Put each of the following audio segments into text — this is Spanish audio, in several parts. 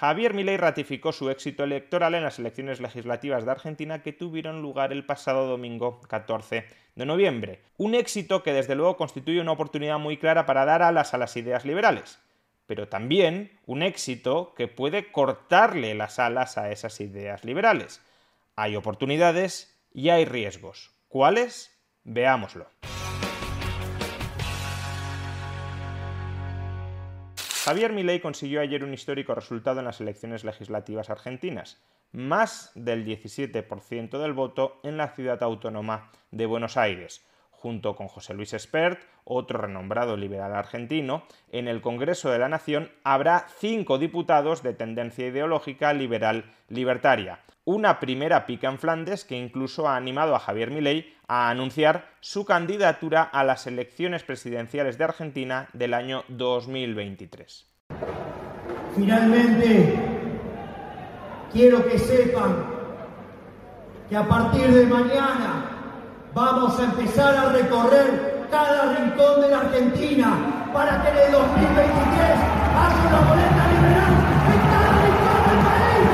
Javier Milei ratificó su éxito electoral en las elecciones legislativas de Argentina que tuvieron lugar el pasado domingo 14 de noviembre. Un éxito que desde luego constituye una oportunidad muy clara para dar alas a las ideas liberales, pero también un éxito que puede cortarle las alas a esas ideas liberales. Hay oportunidades y hay riesgos. ¿Cuáles? Veámoslo. Javier Milei consiguió ayer un histórico resultado en las elecciones legislativas argentinas, más del 17% del voto en la ciudad autónoma de Buenos Aires. Junto con José Luis Espert, otro renombrado liberal argentino, en el Congreso de la Nación habrá cinco diputados de tendencia ideológica liberal libertaria. Una primera pica en Flandes que incluso ha animado a Javier Milei a anunciar su candidatura a las elecciones presidenciales de Argentina del año 2023. Finalmente, quiero que sepan que a partir de mañana vamos a empezar a recorrer cada rincón de la Argentina para que en el 2023 haya una boleta liberal en cada rincón del país.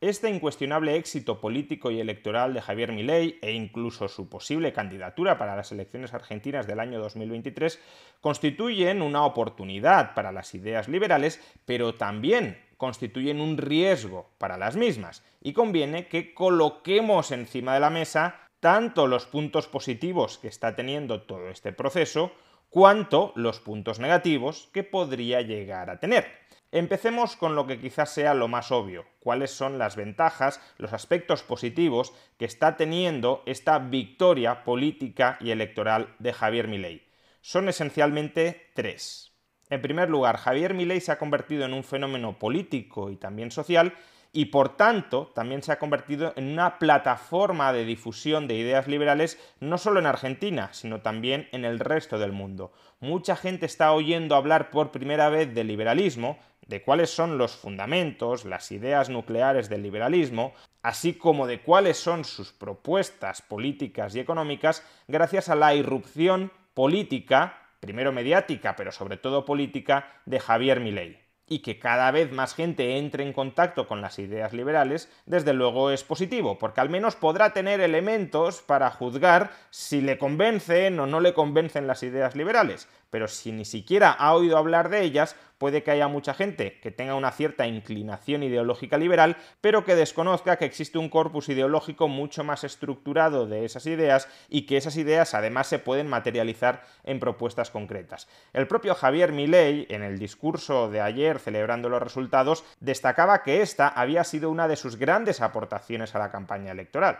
Este incuestionable éxito político y electoral de Javier Milei e incluso su posible candidatura para las elecciones argentinas del año 2023 constituyen una oportunidad para las ideas liberales, pero también constituyen un riesgo para las mismas y conviene que coloquemos encima de la mesa tanto los puntos positivos que está teniendo todo este proceso, cuanto los puntos negativos que podría llegar a tener. Empecemos con lo que quizás sea lo más obvio, cuáles son las ventajas, los aspectos positivos que está teniendo esta victoria política y electoral de Javier Milei. Son esencialmente tres. En primer lugar, Javier Milei se ha convertido en un fenómeno político y también social y por tanto también se ha convertido en una plataforma de difusión de ideas liberales no solo en Argentina, sino también en el resto del mundo. Mucha gente está oyendo hablar por primera vez del liberalismo, de cuáles son los fundamentos, las ideas nucleares del liberalismo, así como de cuáles son sus propuestas políticas y económicas, gracias a la irrupción política primero mediática, pero sobre todo política, de Javier Milei. Y que cada vez más gente entre en contacto con las ideas liberales, desde luego es positivo, porque al menos podrá tener elementos para juzgar si le convencen o no le convencen las ideas liberales. Pero si ni siquiera ha oído hablar de ellas, puede que haya mucha gente que tenga una cierta inclinación ideológica liberal, pero que desconozca que existe un corpus ideológico mucho más estructurado de esas ideas y que esas ideas además se pueden materializar en propuestas concretas. El propio Javier Milei, en el discurso de ayer celebrando los resultados, destacaba que esta había sido una de sus grandes aportaciones a la campaña electoral.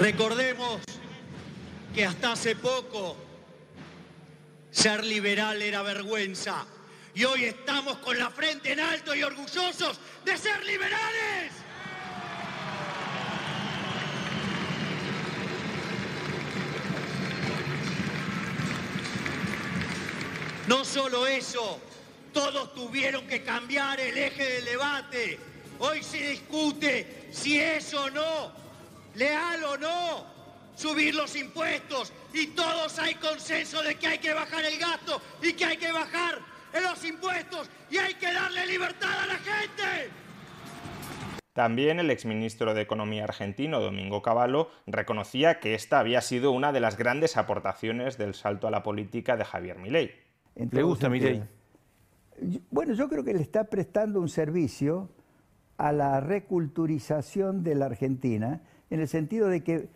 Recordemos que hasta hace poco ser liberal era vergüenza y hoy estamos con la frente en alto y orgullosos de ser liberales. No solo eso, todos tuvieron que cambiar el eje del debate. Hoy se discute si es o no, leal o no, subir los impuestos y todos hay consenso de que hay que bajar el gasto y que hay que bajar los impuestos y hay que darle libertad a la gente. También el exministro de Economía argentino, Domingo Cavallo, reconocía que esta había sido una de las grandes aportaciones del salto a la política de Javier Milei. ¿Le gusta Milei? Bueno, yo creo que le está prestando un servicio a la reculturización de la Argentina, en el sentido de que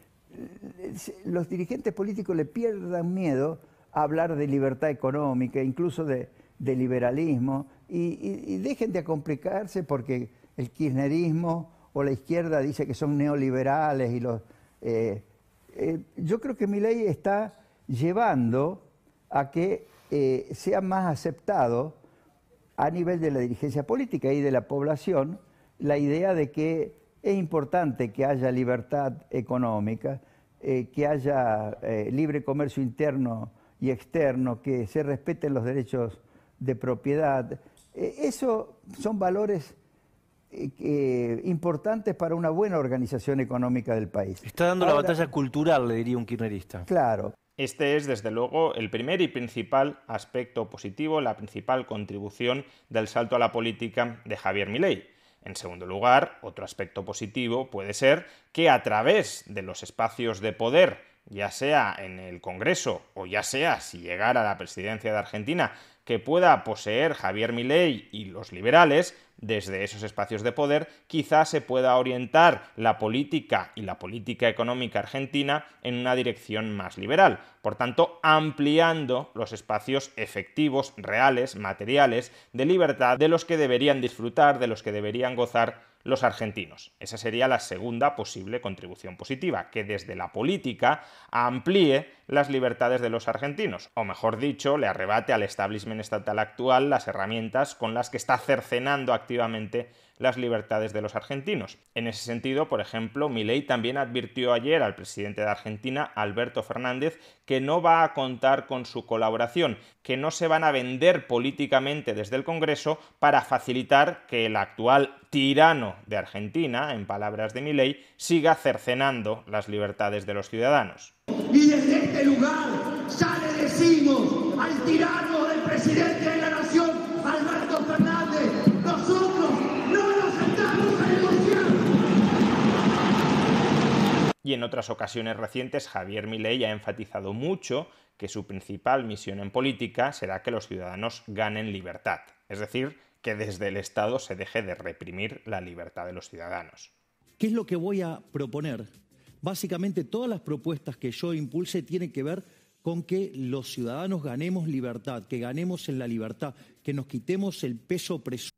los dirigentes políticos le pierdan miedo a hablar de libertad económica, incluso de, liberalismo, y, dejen de complicarse porque el kirchnerismo o la izquierda dice que son neoliberales y. Eh, eh, yo creo que mi ley está llevando a que sea más aceptado a nivel de la dirigencia política y de la población la idea de que es importante que haya libertad económica, eh, que haya eh, libre comercio interno y externo, que se respeten los derechos de propiedad. Eh, eso son valores importantes para una buena organización económica del país. Está dando la batalla cultural, le diría un kirchnerista. Claro. Este es, desde luego, el primer y principal aspecto positivo, la principal contribución del salto a la política de Javier Milei. En segundo lugar, otro aspecto positivo puede ser que a través de los espacios de poder, ya sea en el Congreso o ya sea si llegara a la presidencia de Argentina, que pueda poseer Javier Milei y los liberales, desde esos espacios de poder, quizás se pueda orientar la política y la política económica argentina en una dirección más liberal. Por tanto, ampliando los espacios efectivos, reales, materiales, de libertad de los que deberían disfrutar, de los que deberían gozar los argentinos. Esa sería la segunda posible contribución positiva, que desde la política amplíe las libertades de los argentinos, o mejor dicho, le arrebate al establishment estatal actual las herramientas con las que está cercenando activamente las libertades de los argentinos. En ese sentido, por ejemplo, Milei también advirtió ayer al presidente de Argentina, Alberto Fernández, que no va a contar con su colaboración, que no se van a vender políticamente desde el Congreso para facilitar que el actual tirano de Argentina, en palabras de Milei, siga cercenando las libertades de los ciudadanos. Y desde este lugar al tirano del presidente de la y en otras ocasiones recientes Javier Milei ha enfatizado mucho que su principal misión en política será que los ciudadanos ganen libertad, es decir, que desde el Estado se deje de reprimir la libertad de los ciudadanos. ¿Qué es lo que voy a proponer? Básicamente todas las propuestas que yo impulse tienen que ver con que los ciudadanos ganemos libertad, que ganemos en la libertad, que nos quitemos el peso opresor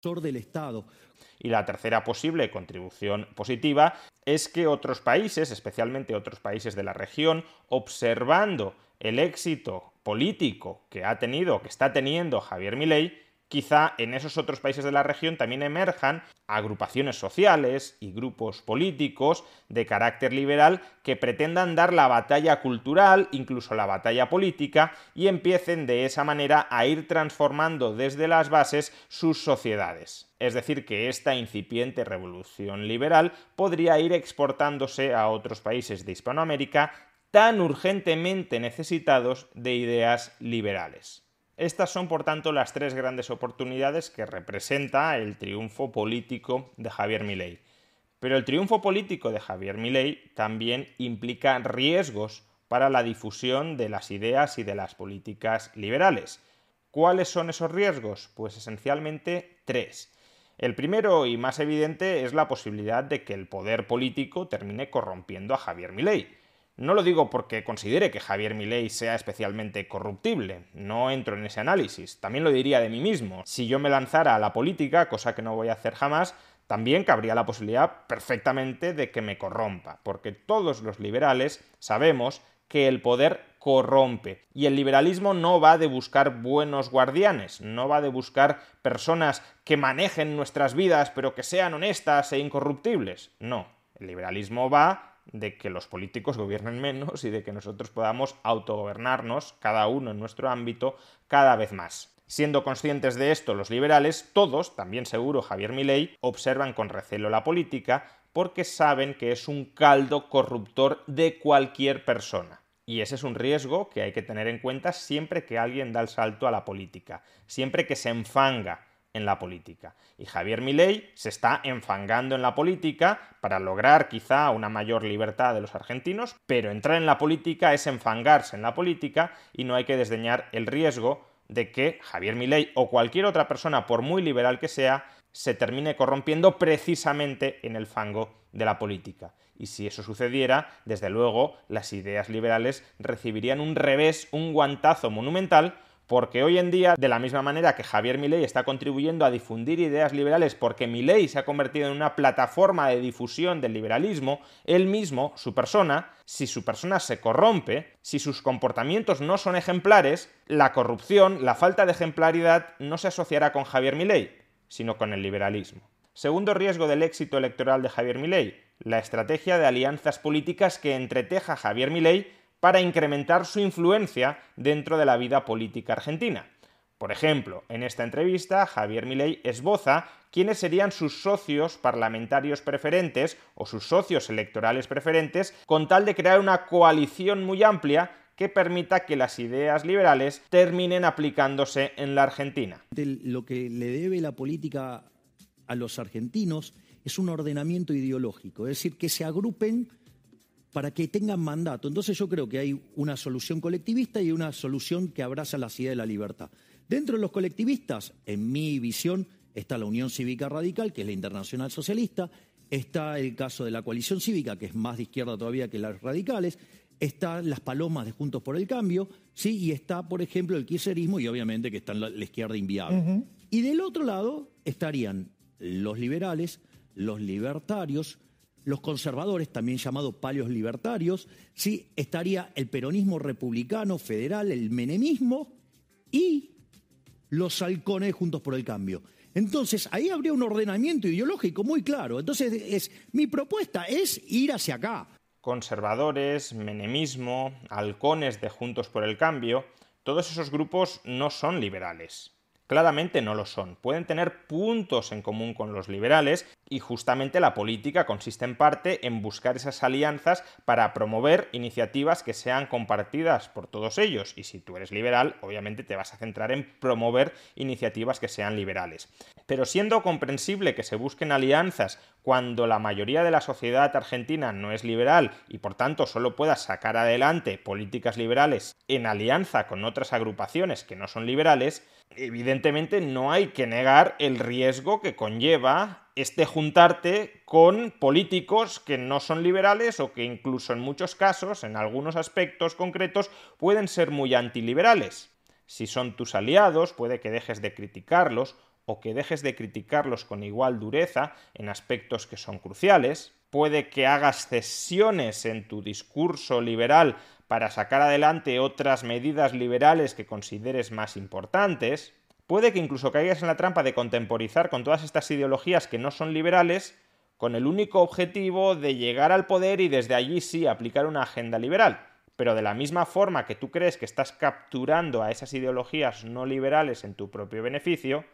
del Estado. Y la tercera posible contribución positiva es que otros países, especialmente otros países de la región, observando el éxito político que ha tenido, que está teniendo Javier Milei, quizá en esos otros países de la región también emerjan agrupaciones sociales y grupos políticos de carácter liberal que pretendan dar la batalla cultural, incluso la batalla política, y empiecen de esa manera a ir transformando desde las bases sus sociedades. Es decir, que esta incipiente revolución liberal podría ir exportándose a otros países de Hispanoamérica tan urgentemente necesitados de ideas liberales. Estas son, por tanto, las tres grandes oportunidades que representa el triunfo político de Javier Milei. Pero el triunfo político de Javier Milei también implica riesgos para la difusión de las ideas y de las políticas liberales. ¿Cuáles son esos riesgos? Pues esencialmente tres. El primero y más evidente es la posibilidad de que el poder político termine corrompiendo a Javier Milei. No lo digo porque considere que Javier Milei sea especialmente corruptible, no entro en ese análisis, también lo diría de mí mismo. Si yo me lanzara a la política, cosa que no voy a hacer jamás, también cabría la posibilidad perfectamente de que me corrompa, porque todos los liberales sabemos que el poder corrompe. Y el liberalismo no va de buscar buenos guardianes, no va de buscar personas que manejen nuestras vidas pero que sean honestas e incorruptibles. No, el liberalismo va de que los políticos gobiernen menos y de que nosotros podamos autogobernarnos, cada uno en nuestro ámbito, cada vez más. Siendo conscientes de esto, los liberales, todos, también seguro Javier Milei, observan con recelo la política porque saben que es un caldo corruptor de cualquier persona. Y ese es un riesgo que hay que tener en cuenta siempre que alguien da el salto a la política, siempre que se enfanga en la política. Y Javier Milei se está enfangando en la política para lograr quizá una mayor libertad de los argentinos, pero entrar en la política es enfangarse en la política y no hay que desdeñar el riesgo de que Javier Milei o cualquier otra persona, por muy liberal que sea, se termine corrompiendo precisamente en el fango de la política. Y si eso sucediera, desde luego las ideas liberales recibirían un revés, un guantazo monumental, porque hoy en día, de la misma manera que Javier Milei está contribuyendo a difundir ideas liberales porque Milei se ha convertido en una plataforma de difusión del liberalismo, él mismo, su persona, si su persona se corrompe, si sus comportamientos no son ejemplares, la corrupción, la falta de ejemplaridad no se asociará con Javier Milei, sino con el liberalismo. Segundo riesgo del éxito electoral de Javier Milei, la estrategia de alianzas políticas que entreteja Javier Milei para incrementar su influencia dentro de la vida política argentina. Por ejemplo, en esta entrevista, Javier Milei esboza quiénes serían sus socios parlamentarios preferentes o sus socios electorales preferentes con tal de crear una coalición muy amplia que permita que las ideas liberales terminen aplicándose en la Argentina. Lo que le debe la política a los argentinos es un ordenamiento ideológico, es decir, que se agrupen para que tengan mandato. Entonces yo creo que hay una solución colectivista y una solución que abraza la ideas de la libertad. Dentro de los colectivistas, en mi visión, está la Unión Cívica Radical, que es la Internacional Socialista, está el caso de la coalición cívica, que es más de izquierda todavía que las radicales, está las palomas de Juntos por el Cambio, ¿sí? y está, por ejemplo, el kirchnerismo y obviamente que está la, la izquierda inviable. Y del otro lado estarían los liberales, los libertarios, los conservadores, también llamados palios libertarios, ¿sí? estaría el peronismo republicano federal, el menemismo y los halcones juntos por el cambio. Entonces, ahí habría un ordenamiento ideológico muy claro. Entonces, es, mi propuesta es ir hacia acá. Conservadores, menemismo, halcones de Juntos por el Cambio, todos esos grupos no son liberales. Claramente no lo son. Pueden tener puntos en común con los liberales y justamente la política consiste en parte en buscar esas alianzas para promover iniciativas que sean compartidas por todos ellos. Y si tú eres liberal, obviamente te vas a centrar en promover iniciativas que sean liberales. Pero siendo comprensible que se busquen alianzas cuando la mayoría de la sociedad argentina no es liberal y por tanto solo pueda sacar adelante políticas liberales en alianza con otras agrupaciones que no son liberales, evidentemente no hay que negar el riesgo que conlleva este juntarte con políticos que no son liberales o que incluso en muchos casos, en algunos aspectos concretos, pueden ser muy antiliberales. Si son tus aliados, puede que dejes de criticarlos o que dejes de criticarlos con igual dureza en aspectos que son cruciales. Puede que hagas cesiones en tu discurso liberal para sacar adelante otras medidas liberales que consideres más importantes, puede que incluso caigas en la trampa de contemporizar con todas estas ideologías que no son liberales con el único objetivo de llegar al poder y desde allí sí aplicar una agenda liberal. Pero de la misma forma que tú crees que estás capturando a esas ideologías no liberales en tu propio beneficio,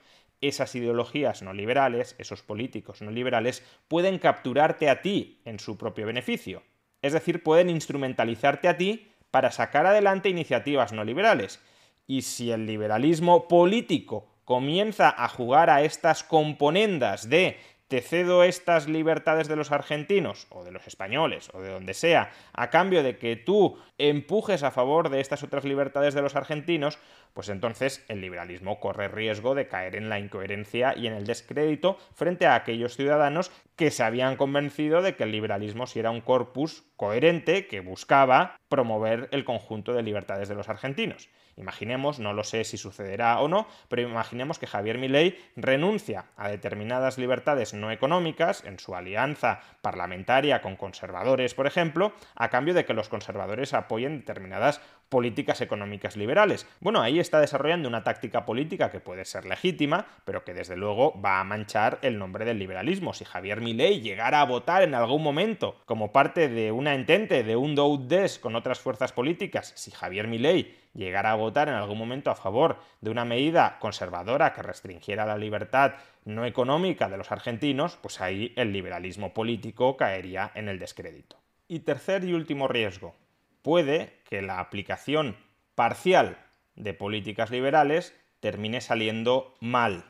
esas ideologías no liberales, esos políticos no liberales, pueden capturarte a ti en su propio beneficio. Es decir, pueden instrumentalizarte a ti para sacar adelante iniciativas no liberales. Y si el liberalismo político comienza a jugar a estas componendas de te cedo estas libertades de los argentinos o de los españoles o de donde sea a cambio de que tú empujes a favor de estas otras libertades de los argentinos, pues entonces el liberalismo corre riesgo de caer en la incoherencia y en el descrédito frente a aquellos ciudadanos que se habían convencido de que el liberalismo sí era un corpus coherente que buscaba promover el conjunto de libertades de los argentinos. Imaginemos, no lo sé si sucederá o no, pero imaginemos que Javier Milei renuncia a determinadas libertades no económicas en su alianza parlamentaria con conservadores, por ejemplo, a cambio de que los conservadores apoyen determinadas políticas económicas liberales. Bueno, ahí está desarrollando una táctica política que puede ser legítima, pero que desde luego va a manchar el nombre del liberalismo. Si Javier Milei llegara a votar en algún momento como parte de una entente, de un do des con otras fuerzas políticas, si Javier Milei llegara a votar en algún momento a favor de una medida conservadora que restringiera la libertad no económica de los argentinos, pues ahí el liberalismo político caería en el descrédito. Y tercer y último riesgo, puede que la aplicación parcial de políticas liberales termine saliendo mal.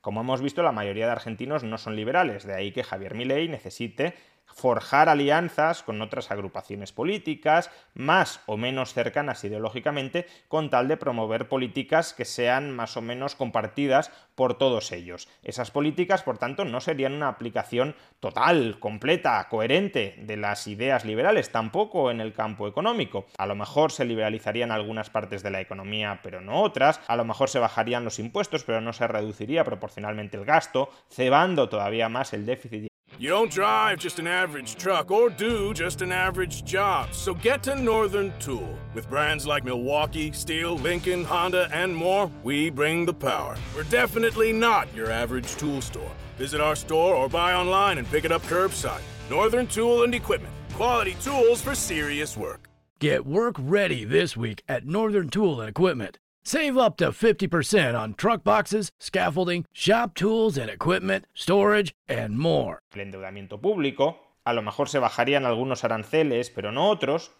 Como hemos visto, la mayoría de argentinos no son liberales, de ahí que Javier Milei necesite forjar alianzas con otras agrupaciones políticas, más o menos cercanas ideológicamente, con tal de promover políticas que sean más o menos compartidas por todos ellos. Esas políticas, por tanto, no serían una aplicación total, completa, coherente de las ideas liberales, tampoco en el campo económico. A lo mejor se liberalizarían algunas partes de la economía, pero no otras, a lo mejor se bajarían los impuestos, pero no se reduciría proporcionalmente el gasto, cebando todavía más el déficit You don't drive just an average truck or do just an average job. So get to Northern Tool. With brands like Milwaukee, Steel, Lincoln, Honda, and more, we bring the power. We're definitely not your average tool store. Visit our store or buy online and pick it up curbside. Northern Tool and Equipment. Quality tools for serious work. Get work ready this week at Northern Tool and Equipment. Save up to 50% on truck boxes, scaffolding, shop tools and equipment, storage, and more. El endeudamiento público, a lo mejor se bajarían algunos aranceles, pero no otros,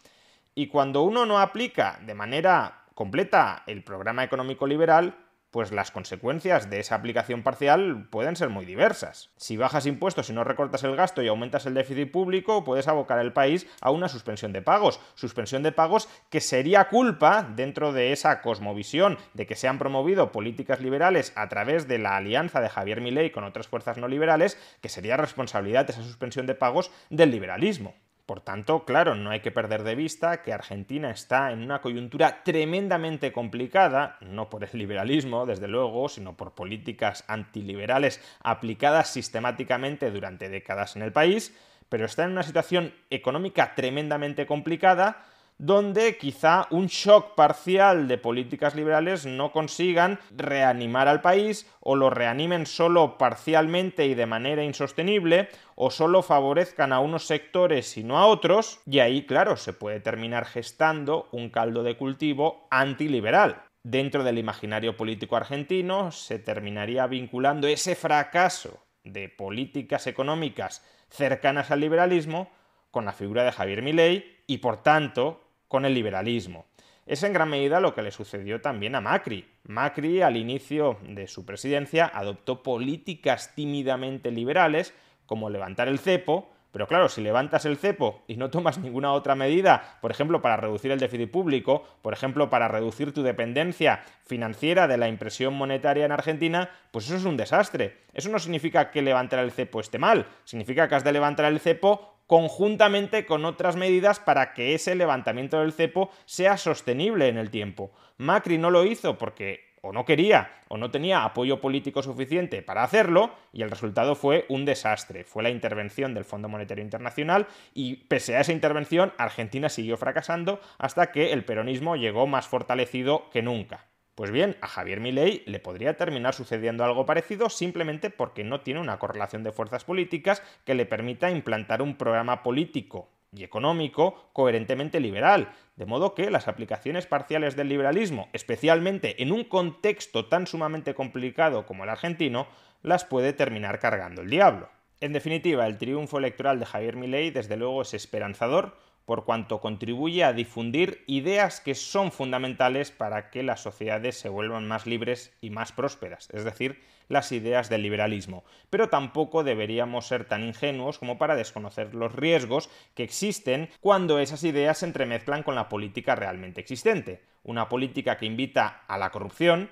y cuando uno no aplica de manera completa el programa económico liberal, pues las consecuencias de esa aplicación parcial pueden ser muy diversas. Si bajas impuestos y no recortas el gasto y aumentas el déficit público, puedes abocar al país a una suspensión de pagos. Suspensión de pagos que sería culpa, dentro de esa cosmovisión de que se han promovido políticas liberales a través de la alianza de Javier Milei con otras fuerzas no liberales, que sería responsabilidad de esa suspensión de pagos del liberalismo. Por tanto, claro, no hay que perder de vista que Argentina está en una coyuntura tremendamente complicada, no por el liberalismo, desde luego, sino por políticas antiliberales aplicadas sistemáticamente durante décadas en el país, pero está en una situación económica tremendamente complicada donde quizá un shock parcial de políticas liberales no consigan reanimar al país o lo reanimen solo parcialmente y de manera insostenible o solo favorezcan a unos sectores y no a otros, y ahí, claro, se puede terminar gestando un caldo de cultivo antiliberal. Dentro del imaginario político argentino se terminaría vinculando ese fracaso de políticas económicas cercanas al liberalismo con la figura de Javier Milei y por tanto con el liberalismo. Es en gran medida lo que le sucedió también a Macri. Macri, al inicio de su presidencia, adoptó políticas tímidamente liberales, como levantar el cepo, pero claro, si levantas el cepo y no tomas ninguna otra medida, por ejemplo, para reducir el déficit público, por ejemplo, para reducir tu dependencia financiera de la impresión monetaria en Argentina, pues eso es un desastre. Eso no significa que levantar el cepo esté mal, significa que has de levantar el cepo conjuntamente con otras medidas para que ese levantamiento del cepo sea sostenible en el tiempo. Macri no lo hizo porque o no quería o no tenía apoyo político suficiente para hacerlo y el resultado fue un desastre. Fue la intervención del Fondo Monetario Internacional y pese a esa intervención Argentina siguió fracasando hasta que el peronismo llegó más fortalecido que nunca. Pues bien, a Javier Milei le podría terminar sucediendo algo parecido simplemente porque no tiene una correlación de fuerzas políticas que le permita implantar un programa político y económico coherentemente liberal, de modo que las aplicaciones parciales del liberalismo, especialmente en un contexto tan sumamente complicado como el argentino, las puede terminar cargando el diablo. En definitiva, el triunfo electoral de Javier Milei desde luego es esperanzador, por cuanto contribuye a difundir ideas que son fundamentales para que las sociedades se vuelvan más libres y más prósperas, es decir, las ideas del liberalismo. Pero tampoco deberíamos ser tan ingenuos como para desconocer los riesgos que existen cuando esas ideas se entremezclan con la política realmente existente. Una política que invita a la corrupción,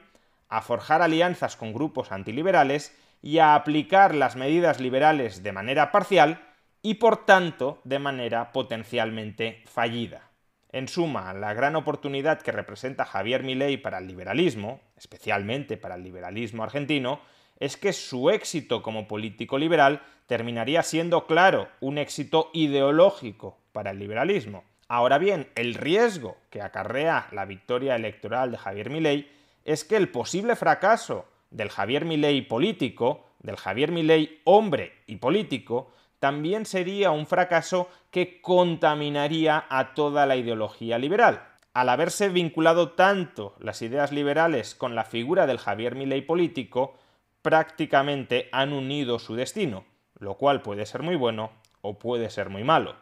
a forjar alianzas con grupos antiliberales y a aplicar las medidas liberales de manera parcial y por tanto de manera potencialmente fallida. En suma, la gran oportunidad que representa Javier Milei para el liberalismo, especialmente para el liberalismo argentino, es que su éxito como político liberal terminaría siendo, claro, un éxito ideológico para el liberalismo. Ahora bien, el riesgo que acarrea la victoria electoral de Javier Milei es que el posible fracaso del Javier Milei político, del Javier Milei hombre y político, también sería un fracaso que contaminaría a toda la ideología liberal. Al haberse vinculado tanto las ideas liberales con la figura del Javier Milei político, prácticamente han unido su destino, lo cual puede ser muy bueno o puede ser muy malo.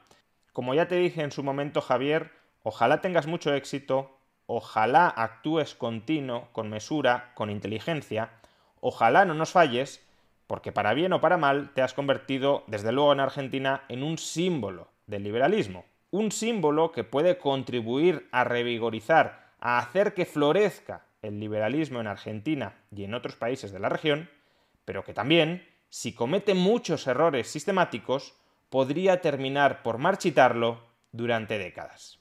Como ya te dije en su momento, Javier, ojalá tengas mucho éxito, ojalá actúes continuo, con mesura, con inteligencia, ojalá no nos falles, porque para bien o para mal te has convertido, desde luego en Argentina, en un símbolo del liberalismo. Un símbolo que puede contribuir a revigorizar, a hacer que florezca el liberalismo en Argentina y en otros países de la región, pero que también, si comete muchos errores sistemáticos, podría terminar por marchitarlo durante décadas.